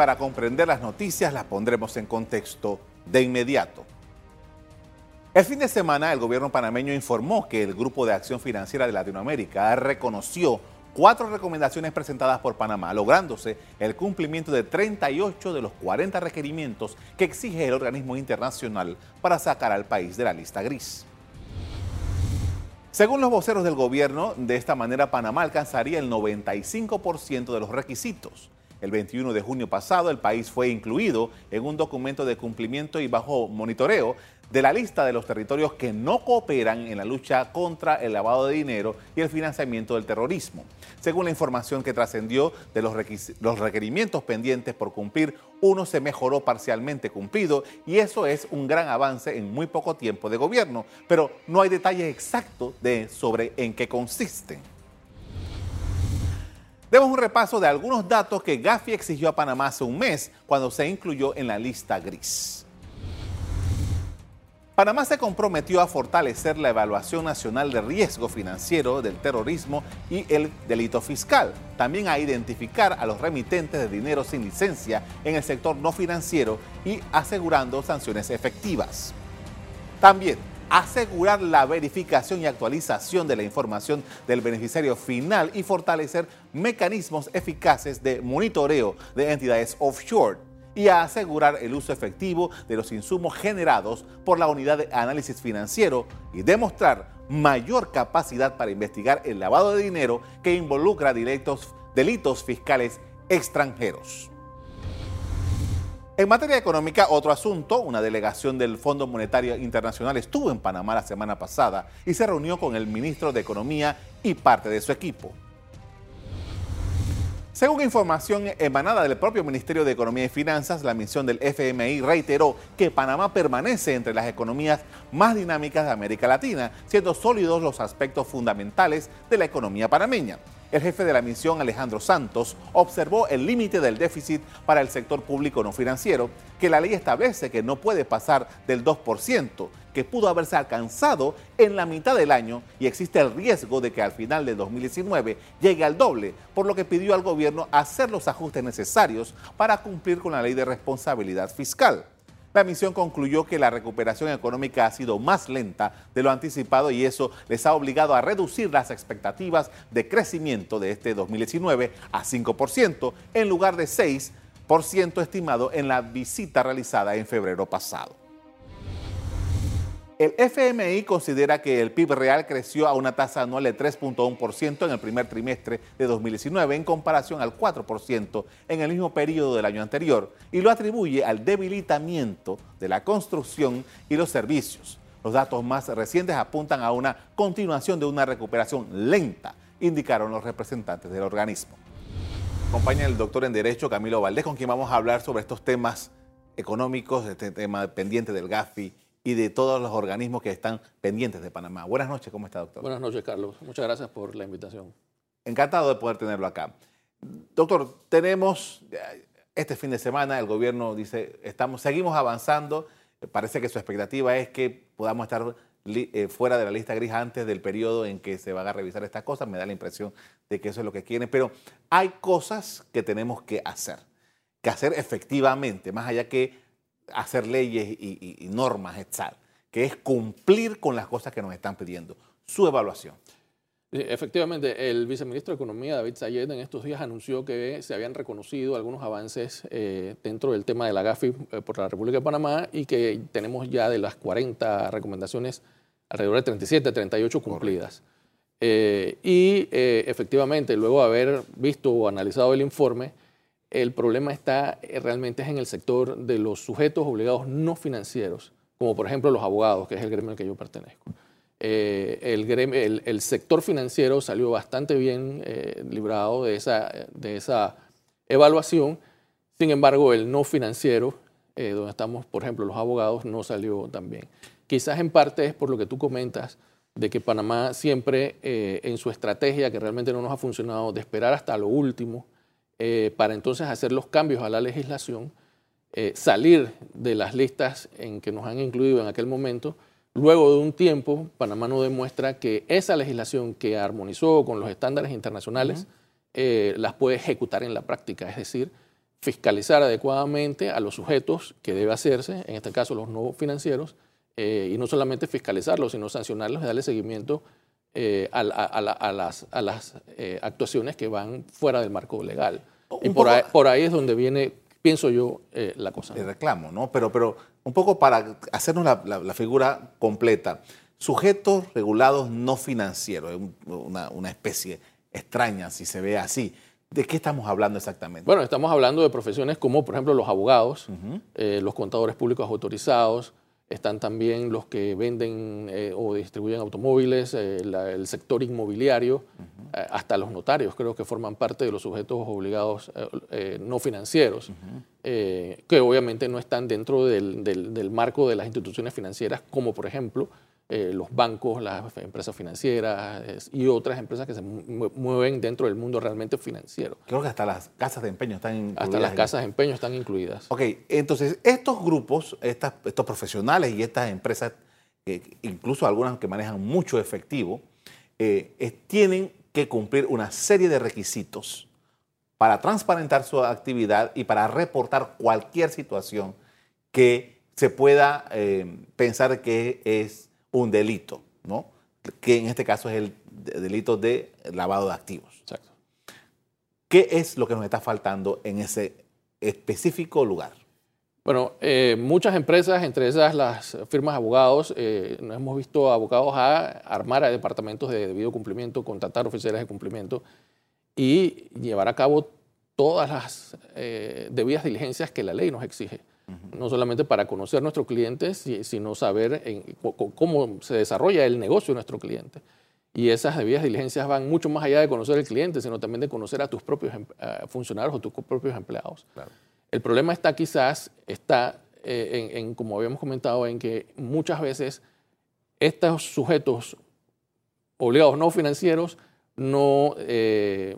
para comprender las noticias las pondremos en contexto de inmediato. El fin de semana, el gobierno panameño informó que el Grupo de Acción Financiera de Latinoamérica reconoció cuatro recomendaciones presentadas por Panamá, lográndose el cumplimiento de 38 de los 40 requerimientos que exige el organismo internacional para sacar al país de la lista gris. Según los voceros del gobierno, de esta manera Panamá alcanzaría el 95% de los requisitos. El 21 de junio pasado, el país fue incluido en un documento de cumplimiento y bajo monitoreo de la lista de los territorios que no cooperan en la lucha contra el lavado de dinero y el financiamiento del terrorismo. Según la información que trascendió de los, los, requerimientos pendientes por cumplir, uno se mejoró parcialmente cumplido y eso es un gran avance en muy poco tiempo de gobierno, pero no hay detalles exactos de sobre en qué consisten. Demos un repaso de algunos datos que Gafi exigió a Panamá hace un mes cuando se incluyó en la lista gris. Panamá se comprometió a fortalecer la evaluación nacional de riesgo financiero del terrorismo y el delito fiscal. También a identificar a los remitentes de dinero sin licencia en el sector no financiero y asegurando sanciones efectivas. También asegurar la verificación y actualización de la información del beneficiario final y fortalecer mecanismos eficaces de monitoreo de entidades offshore y asegurar el uso efectivo de los insumos generados por la unidad de análisis financiero y demostrar mayor capacidad para investigar el lavado de dinero que involucra delitos, delitos fiscales extranjeros. En materia económica, otro asunto, una delegación del Fondo Monetario Internacional estuvo en Panamá la semana pasada y se reunió con el ministro de Economía y parte de su equipo. Según información emanada del propio Ministerio de Economía y Finanzas, la misión del FMI reiteró que Panamá permanece entre las economías más dinámicas de América Latina, siendo sólidos los aspectos fundamentales de la economía panameña. El jefe de la misión, Alejandro Santos, observó el límite del déficit para el sector público no financiero, que la ley establece que no puede pasar del 2%, que pudo haberse alcanzado en la mitad del año y existe el riesgo de que al final de 2019 llegue al doble, por lo que pidió al gobierno hacer los ajustes necesarios para cumplir con la ley de responsabilidad fiscal. La misión concluyó que la recuperación económica ha sido más lenta de lo anticipado y eso les ha obligado a reducir las expectativas de crecimiento de este 2019 a 5% en lugar de 6% estimado en la visita realizada en febrero pasado. El FMI considera que el PIB real creció a una tasa anual de 3.1% en el primer trimestre de 2019 en comparación al 4% en el mismo periodo del año anterior y lo atribuye al debilitamiento de la construcción y los servicios. Los datos más recientes apuntan a una continuación de una recuperación lenta, indicaron los representantes del organismo. Acompaña el doctor en Derecho Camilo Valdés, con quien vamos a hablar sobre estos temas económicos, este tema pendiente del GAFI y de todos los organismos que están pendientes de Panamá. Buenas noches, ¿cómo está, doctor? Buenas noches, Carlos. Muchas gracias por la invitación. Encantado de poder tenerlo acá. Doctor, tenemos este fin de semana, el gobierno dice, estamos, seguimos avanzando, parece que su expectativa es que podamos estar eh, fuera de la lista gris antes del periodo en que se van a revisar estas cosas, me da la impresión de que eso es lo que quieren, pero hay cosas que tenemos que hacer, que hacer efectivamente, más allá que hacer leyes y, normas, etc., que es cumplir con las cosas que nos están pidiendo. Su evaluación. Efectivamente, el viceministro de Economía, David Sayed, en estos días anunció que se habían reconocido algunos avances eh, dentro del tema de la GAFI eh, por la República de Panamá y que tenemos ya de las 40 recomendaciones alrededor de 37, 38 cumplidas. Eh, y efectivamente, luego de haber visto o analizado el informe, el problema está eh, realmente es en el sector de los sujetos obligados no financieros, como por ejemplo los abogados, que es el gremio al que yo pertenezco. Eh, el, sector financiero salió bastante bien eh, librado de esa, de esa evaluación, sin embargo el no financiero, donde estamos por ejemplo los abogados, no salió tan bien. Quizás en parte es por lo que tú comentas, de que Panamá siempre en su estrategia, que realmente no nos ha funcionado, de esperar hasta lo último, eh, para entonces hacer los cambios a la legislación, eh, salir de las listas en que nos han incluido en aquel momento. Luego de un tiempo, Panamá nos demuestra que esa legislación que armonizó con los estándares internacionales eh, las puede ejecutar en la práctica, es decir, fiscalizar adecuadamente a los sujetos que debe hacerse, en este caso los no financieros, eh, y no solamente fiscalizarlos, sino sancionarlos y darle seguimiento eh, a, las, a las eh, actuaciones que van fuera del marco legal. y por ahí, por ahí, es donde viene, pienso yo, la cosa. El reclamo, ¿no? Pero, pero un poco para hacernos la, figura completa. Sujetos regulados no financieros, una, una especie extraña si se ve así. ¿De qué estamos hablando exactamente? Bueno, estamos hablando de profesiones como, por ejemplo, los abogados, los contadores públicos autorizados, están también los que venden eh, o distribuyen automóviles, eh, el sector inmobiliario, eh, hasta los notarios creo que forman parte de los sujetos obligados no financieros, que obviamente no están dentro del, marco de las instituciones financieras, como por ejemplo eh, los bancos, las empresas financieras y otras empresas que se mueven dentro del mundo realmente financiero. Creo que hasta las casas de empeño están incluidas. Hasta las casas de empeño están incluidas. Ok, entonces estos grupos, estas, estos profesionales y estas empresas, incluso algunas que manejan mucho efectivo, eh, tienen que cumplir una serie de requisitos para transparentar su actividad y para reportar cualquier situación que se pueda eh, pensar que es un delito, ¿no? que en este caso es el delito de lavado de activos. Exacto. ¿Qué es lo que nos está faltando en ese específico lugar? Bueno, eh, muchas empresas, entre esas las firmas de abogados, eh, nos hemos visto abogados a armar a departamentos de debido cumplimiento, contratar oficiales de cumplimiento y llevar a cabo todas las eh, debidas diligencias que la ley nos exige no solamente para conocer a nuestros clientes, sino saber cómo se desarrolla el negocio de nuestro cliente. Y esas debidas diligencias van mucho más allá de conocer al cliente, sino también de conocer a tus propios em, funcionarios o tus propios empleados. El problema está quizás, está eh, en, como habíamos comentado, en que muchas veces estos sujetos obligados no financieros no eh,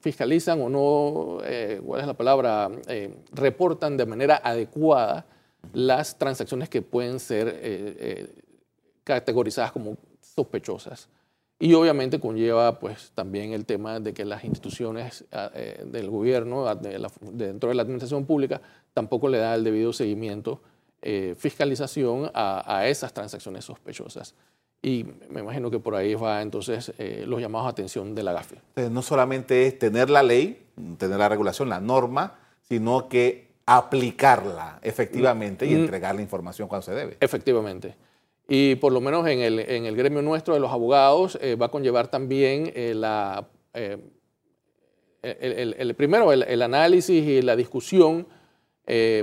fiscalizan o no, eh, ¿cuál es la palabra? Eh, reportan de manera adecuada las transacciones que pueden ser eh, categorizadas como sospechosas. Y obviamente conlleva pues también el tema de que las instituciones del gobierno, dentro de la administración pública, tampoco le da el debido seguimiento, fiscalización a esas transacciones sospechosas. Y me imagino que por ahí va entonces eh, los llamados a atención de la GAFI. no solamente es tener la ley, tener la regulación, la norma, sino que aplicarla efectivamente y mm. entregar la información cuando se debe. Efectivamente. Y por lo menos en el, en el gremio nuestro de los abogados eh, va a conllevar también eh, la, el, primero el, análisis y la discusión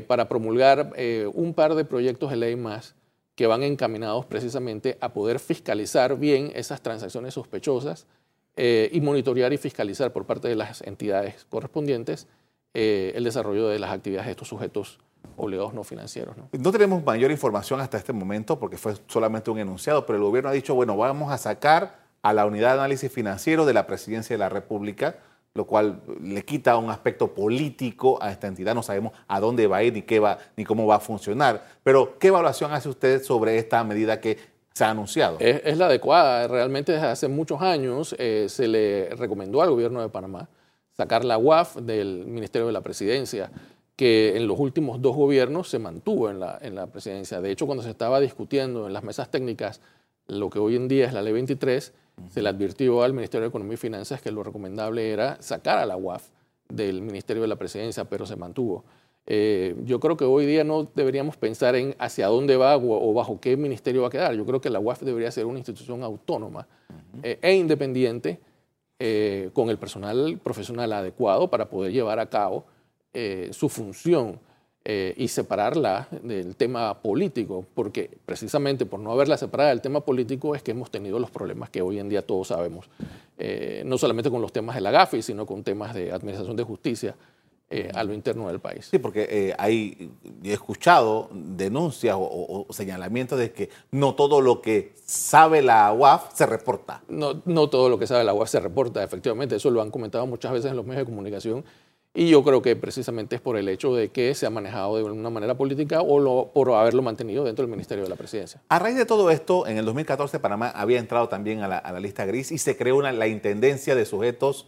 para promulgar un par de proyectos de ley más que van encaminados precisamente a poder fiscalizar bien esas transacciones sospechosas eh, y monitorear y fiscalizar por parte de las entidades correspondientes eh, el desarrollo de las actividades de estos sujetos obligados no financieros. ¿no? no tenemos mayor información hasta este momento porque fue solamente un enunciado, pero el gobierno ha dicho, bueno, vamos a sacar a la unidad de análisis financiero de la presidencia de la República lo cual le quita un aspecto político a esta entidad. No sabemos a dónde va a ir ni, qué va, ni cómo va a funcionar. Pero, ¿qué evaluación hace usted sobre esta medida que se ha anunciado? Es, la adecuada. Realmente desde hace muchos años eh, se le recomendó al gobierno de Panamá sacar la UAF del Ministerio de la Presidencia que en los últimos dos gobiernos se mantuvo en la, en la presidencia. De hecho, cuando se estaba discutiendo en las mesas técnicas lo que hoy en día es la ley 23, se le advirtió al Ministerio de Economía y Finanzas que lo recomendable era sacar a la UAF del Ministerio de la Presidencia, pero se mantuvo. Eh, yo creo que hoy día no deberíamos pensar en hacia dónde va o, bajo qué ministerio va a quedar. Yo creo que la UAF debería ser una institución autónoma eh, e independiente eh, con el personal profesional adecuado para poder llevar a cabo su función eh, y separarla del tema político, porque precisamente por no haberla separada del tema político es que hemos tenido los problemas que hoy en día todos sabemos, eh, no solamente con los temas de la GAFI, sino con temas de administración de justicia. Eh, a lo interno del país. Sí, porque hay, he escuchado denuncias o, señalamientos de que no todo lo que sabe la UAF se reporta. No, no todo lo que sabe la UAF se reporta, efectivamente. Eso lo han comentado muchas veces en los medios de comunicación y yo creo que precisamente es por el hecho de que se ha manejado de una manera política o por haberlo mantenido dentro del Ministerio de la Presidencia. A raíz de todo esto, en el 2014 Panamá había entrado también a la, lista gris y se creó una, la Intendencia de Sujetos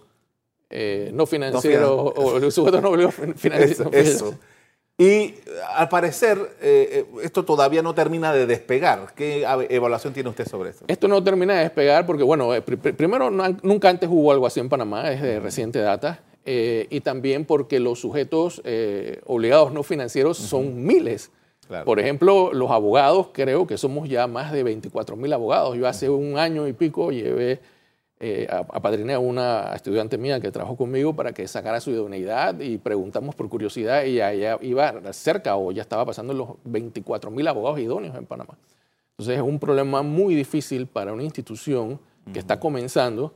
eh, no financieros o sujetos no financieros. Eso. Y al parecer, eh, esto todavía no termina de despegar. ¿Qué evaluación tiene usted sobre esto? Esto no termina de despegar porque, bueno, primero, nunca antes hubo algo así en Panamá, es de reciente data. Y también porque los sujetos obligados no financieros son miles. Por ejemplo, los abogados, creo que somos ya más de 24 mil abogados. Yo hace un año y pico llevé, eh, a, a una estudiante mía que trabajó conmigo para que sacara su idoneidad y preguntamos por curiosidad y ella iba cerca o ya estaba pasando los 24 mil abogados idóneos en Panamá. Entonces es un problema muy difícil para una institución que está comenzando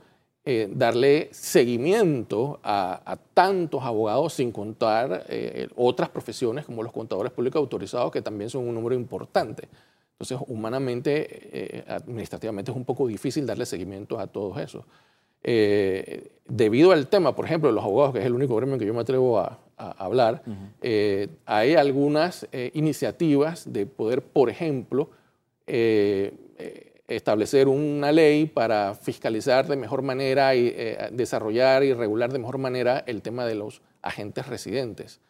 eh, darle seguimiento a, tantos abogados sin contar eh, otras profesiones como los contadores públicos autorizados, que también son un número importante. Entonces, humanamente, eh, administrativamente es un poco difícil darle seguimiento a todos esos. debido al tema, por ejemplo, de los abogados, que es el único gremio que yo me atrevo a, hablar, hay algunas iniciativas de poder, por ejemplo, establecer una ley para fiscalizar de mejor manera y eh, desarrollar y regular de mejor manera el tema de los agentes residentes.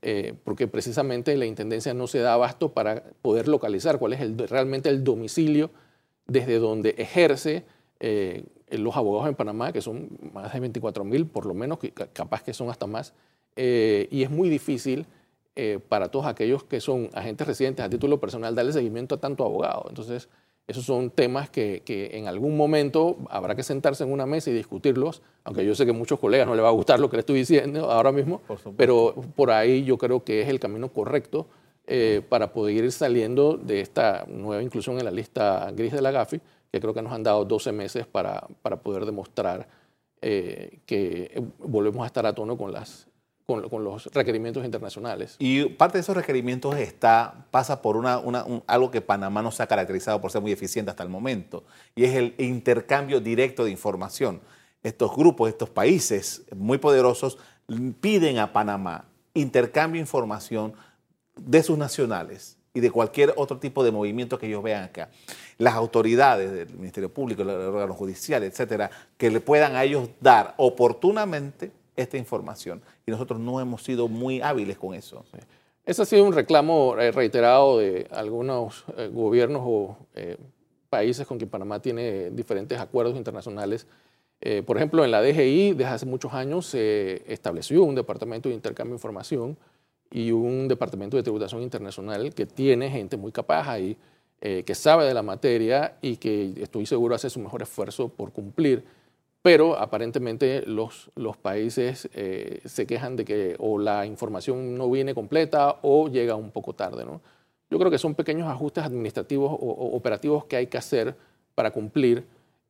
Eh, porque precisamente la Intendencia no se da abasto para poder localizar cuál es el, realmente el domicilio desde donde ejerce eh, los abogados en Panamá, que son más de 24 mil, por lo menos, capaz que son hasta más, y es muy difícil para todos aquellos que son agentes residentes a título personal darle seguimiento a tanto abogado. Entonces, esos son temas que, en algún momento habrá que sentarse en una mesa y discutirlos, aunque yo sé que a muchos colegas no les va a gustar lo que le estoy diciendo ahora mismo, pero por ahí yo creo que es el camino correcto eh, para poder ir saliendo de esta nueva inclusión en la lista gris de la GAFI, que creo que nos han dado 12 meses para, para poder demostrar eh, que volvemos a estar a tono con las con, los requerimientos internacionales. Y parte de esos requerimientos está, pasa por una, algo que Panamá no se ha caracterizado por ser muy eficiente hasta el momento, y es el intercambio directo de información. Estos grupos, estos países muy poderosos piden a Panamá intercambio de información de sus nacionales y de cualquier otro tipo de movimiento que ellos vean acá. Las autoridades del Ministerio Público, el órgano judicial, etcétera, que le puedan a ellos dar oportunamente esta información y nosotros no hemos sido muy hábiles con eso. Ese ha sido un reclamo eh, reiterado de algunos eh, gobiernos o eh, países con quien Panamá tiene diferentes acuerdos internacionales. por ejemplo, en la DGI desde hace muchos años se estableció un departamento de intercambio de información y un departamento de tributación internacional que tiene gente muy capaz ahí, que sabe de la materia y que estoy seguro hace su mejor esfuerzo por cumplir pero aparentemente los, los países eh, se quejan de que o la información no viene completa o llega un poco tarde. ¿no? Yo creo que son pequeños ajustes administrativos o, operativos que hay que hacer para cumplir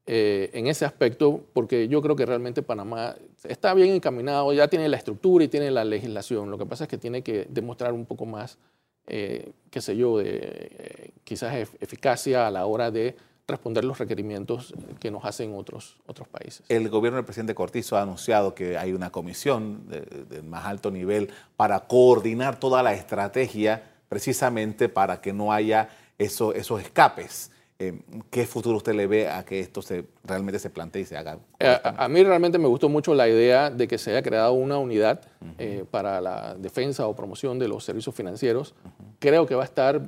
eh, en ese aspecto, porque yo creo que realmente Panamá está bien encaminado, ya tiene la estructura y tiene la legislación. Lo que pasa es que tiene que demostrar un poco más, eh, qué sé yo, de quizás eficacia a la hora de responder los requerimientos que nos hacen otros, otros países. El gobierno del presidente Cortizo ha anunciado que hay una comisión de, más alto nivel para coordinar toda la estrategia precisamente para que no haya eso, esos escapes. Eh, ¿Qué futuro usted le ve a que esto se, realmente se plantee y se haga? Eh, a, mí realmente me gustó mucho la idea de que se haya creado una unidad eh, para la defensa o promoción de los servicios financieros. Creo que va a estar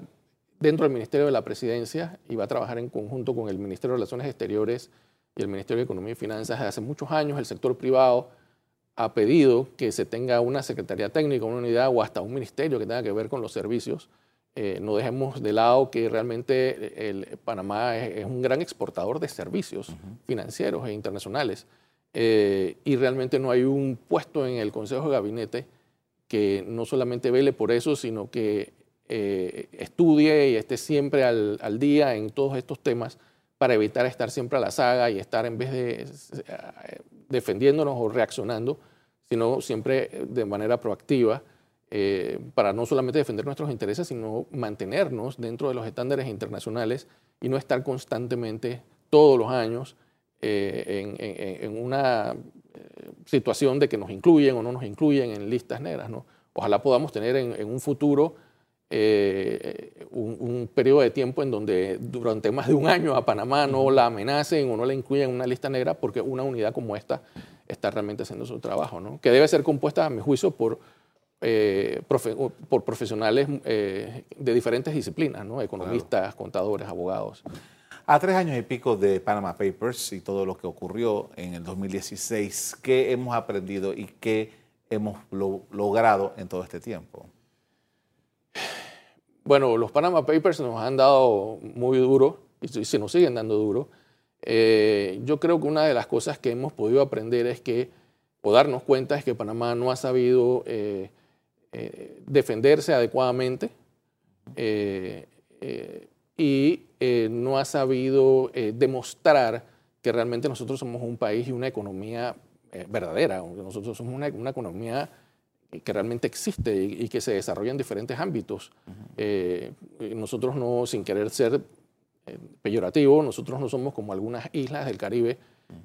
dentro del Ministerio de la Presidencia y va a trabajar en conjunto con el Ministerio de Relaciones Exteriores y el Ministerio de Economía y Finanzas. Desde hace muchos años el sector privado ha pedido que se tenga una Secretaría Técnica, una unidad o hasta un ministerio que tenga que ver con los servicios. Eh, no dejemos de lado que realmente el, Panamá es, un gran exportador de servicios financieros e internacionales. Eh, y realmente no hay un puesto en el Consejo de Gabinete que no solamente vele por eso, sino que eh, estudie y esté siempre al, día en todos estos temas para evitar estar siempre a la saga y estar en vez de eh, defendiéndonos o reaccionando, sino siempre de manera proactiva eh, para no solamente defender nuestros intereses, sino mantenernos dentro de los estándares internacionales y no estar constantemente todos los años en, una situación de que nos incluyen o no nos incluyen en listas negras. ¿no? Ojalá podamos tener en, en un futuro eh, un, periodo de tiempo en donde durante más de un año a Panamá no la amenacen o no la incluyan en una lista negra porque una unidad como esta está realmente haciendo su trabajo, ¿no? que debe ser compuesta, a mi juicio, por, eh, por profesionales eh, de diferentes disciplinas, ¿no? economistas, contadores, abogados. A tres años y pico de Panama Papers y todo lo que ocurrió en el 2016, ¿qué hemos aprendido y qué hemos logrado en todo este tiempo? Bueno, los Panama Papers nos han dado muy duro y se nos siguen dando duro. Eh, yo creo que una de las cosas que hemos podido aprender es que, o darnos cuenta, es que Panamá no ha sabido eh, eh, defenderse adecuadamente y no ha sabido demostrar que realmente nosotros somos un país y una economía verdadera, nosotros somos una, economía que realmente existe y, que se desarrolla en diferentes ámbitos. nosotros no, sin querer ser eh, peyorativo, nosotros no somos como algunas islas del Caribe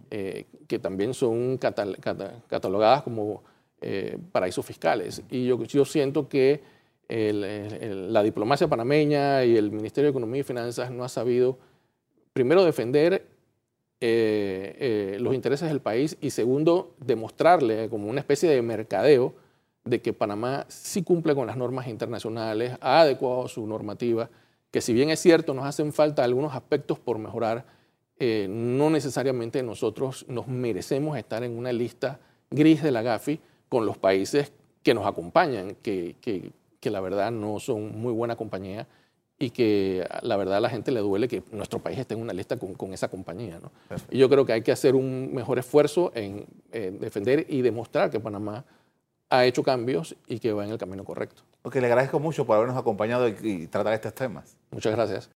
eh, que también son catalogadas como eh, paraísos fiscales. Y yo, yo siento que la diplomacia panameña y el Ministerio de Economía y Finanzas no ha sabido, primero, defender los intereses del país y segundo, demostrarle como una especie de mercadeo de que Panamá sí cumple con las normas internacionales, ha adecuado su normativa que si bien es cierto, nos hacen falta algunos aspectos por mejorar, eh, no necesariamente nosotros nos merecemos estar en una lista gris de la GAFI con los países que nos acompañan, que, que, la verdad no son muy buena compañía y que la verdad a la gente le duele que nuestro país esté en una lista con, con esa compañía. ¿no? Y yo creo que hay que hacer un mejor esfuerzo en defender y demostrar que Panamá ha hecho cambios y que va en el camino correcto. Ok, le agradezco mucho por habernos acompañado y tratar estos temas. Muchas gracias.